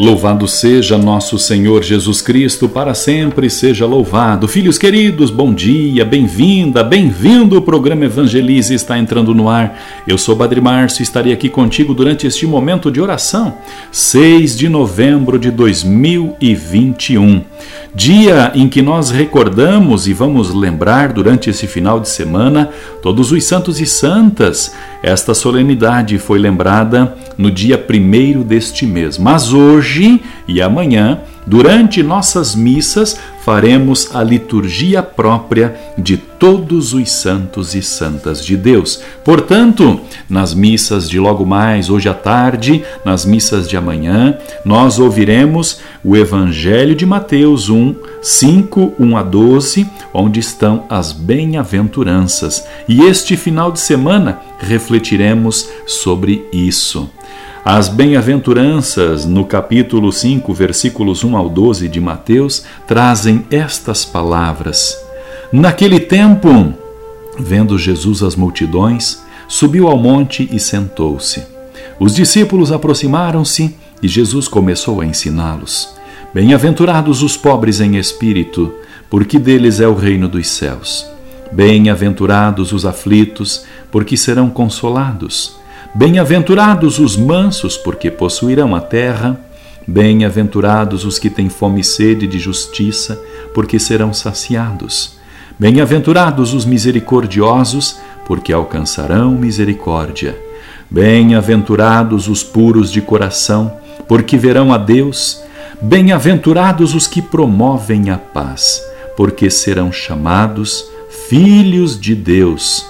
Louvado seja nosso Senhor Jesus Cristo, para sempre seja louvado. Filhos queridos, bom dia, bem-vinda, bem-vindo. O programa Evangelize está entrando no ar. Eu sou Padre Márcio e estarei aqui contigo durante este momento de oração, 6 de novembro de 2021. Dia em que nós recordamos e vamos lembrar durante esse final de semana todos os santos e santas. Esta solenidade foi lembrada no dia primeiro deste mês, mas hoje e amanhã Durante nossas missas, faremos a liturgia própria de todos os santos e santas de Deus. Portanto, nas missas de logo mais, hoje à tarde, nas missas de amanhã, nós ouviremos o Evangelho de Mateus 1, 5, 1 a 12, onde estão as bem-aventuranças. E este final de semana refletiremos sobre isso. As bem-aventuranças, no capítulo 5, versículos 1 ao 12 de Mateus, trazem estas palavras. Naquele tempo, vendo Jesus as multidões, subiu ao monte e sentou-se. Os discípulos aproximaram-se e Jesus começou a ensiná-los. Bem-aventurados os pobres em espírito, porque deles é o reino dos céus. Bem-aventurados os aflitos, porque serão consolados. Bem-aventurados os mansos, porque possuirão a terra. Bem-aventurados os que têm fome e sede de justiça, porque serão saciados. Bem-aventurados os misericordiosos, porque alcançarão misericórdia. Bem-aventurados os puros de coração, porque verão a Deus. Bem-aventurados os que promovem a paz, porque serão chamados filhos de Deus.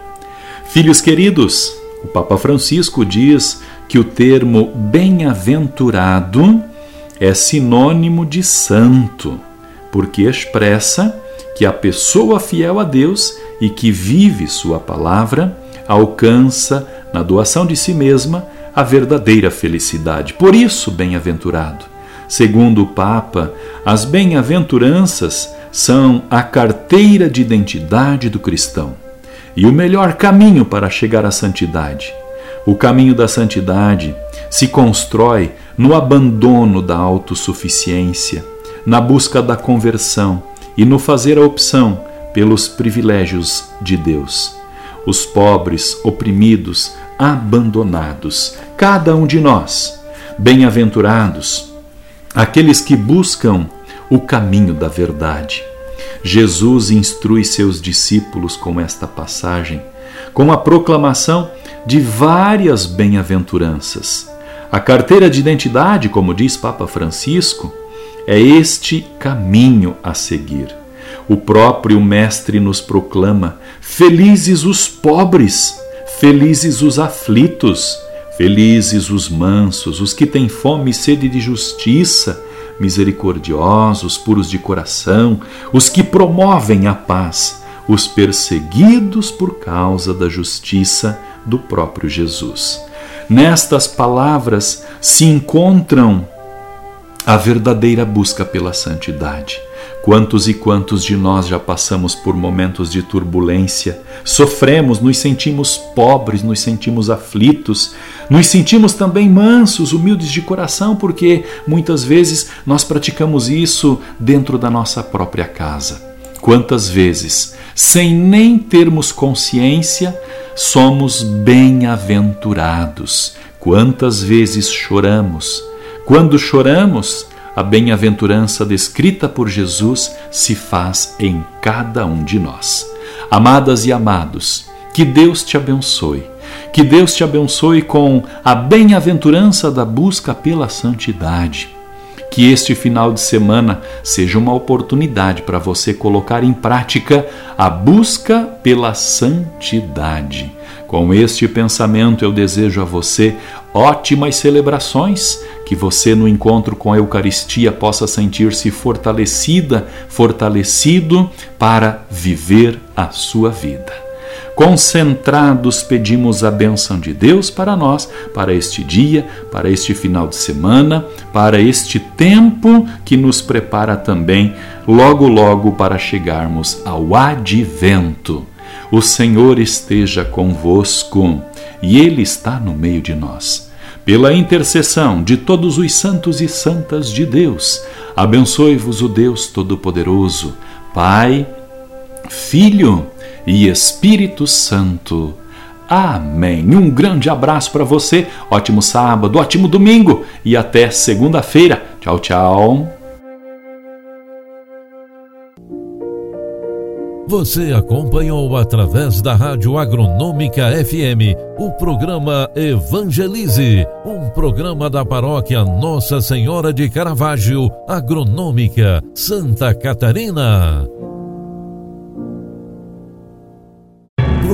Filhos queridos, o Papa Francisco diz que o termo bem-aventurado é sinônimo de santo, porque expressa que a pessoa fiel a Deus e que vive Sua palavra alcança, na doação de si mesma, a verdadeira felicidade. Por isso, bem-aventurado. Segundo o Papa, as bem-aventuranças são a carteira de identidade do cristão e o melhor caminho para chegar à santidade. O caminho da santidade se constrói no abandono da autossuficiência, na busca da conversão e no fazer a opção pelos privilégios de Deus. Os pobres, oprimidos, abandonados, cada um de nós, bem-aventurados, aqueles que buscam o caminho da verdade Jesus instrui seus discípulos com esta passagem, com a proclamação de várias bem-aventuranças. A carteira de identidade, como diz Papa Francisco, é este caminho a seguir. O próprio Mestre nos proclama: Felizes os pobres, felizes os aflitos, felizes os mansos, os que têm fome e sede de justiça misericordiosos, puros de coração, os que promovem a paz, os perseguidos por causa da justiça do próprio Jesus. Nestas palavras se encontram a verdadeira busca pela santidade. Quantos e quantos de nós já passamos por momentos de turbulência, sofremos, nos sentimos pobres, nos sentimos aflitos, nos sentimos também mansos, humildes de coração, porque muitas vezes nós praticamos isso dentro da nossa própria casa. Quantas vezes, sem nem termos consciência, somos bem-aventurados? Quantas vezes choramos? Quando choramos, a bem-aventurança descrita por Jesus se faz em cada um de nós. Amadas e amados, que Deus te abençoe, Que Deus te abençoe com a bem-aventurança da busca pela santidade. Que este final de semana seja uma oportunidade para você colocar em prática a busca pela santidade. Com este pensamento, eu desejo a você ótimas celebrações, que você, no encontro com a Eucaristia, possa sentir-se fortalecida, fortalecido para viver a sua vida. Concentrados, pedimos a bênção de Deus para nós, para este dia, para este final de semana, para este tempo que nos prepara também, logo, logo, para chegarmos ao advento. O Senhor esteja convosco e Ele está no meio de nós. Pela intercessão de todos os santos e santas de Deus, abençoe-vos o Deus Todo-Poderoso, Pai, Filho e Espírito Santo. Amém. Um grande abraço para você, ótimo sábado, ótimo domingo e até segunda-feira. Tchau, tchau. Você acompanhou através da Rádio Agronômica FM o programa Evangelize, um programa da paróquia Nossa Senhora de Caravaggio, Agronômica, Santa Catarina.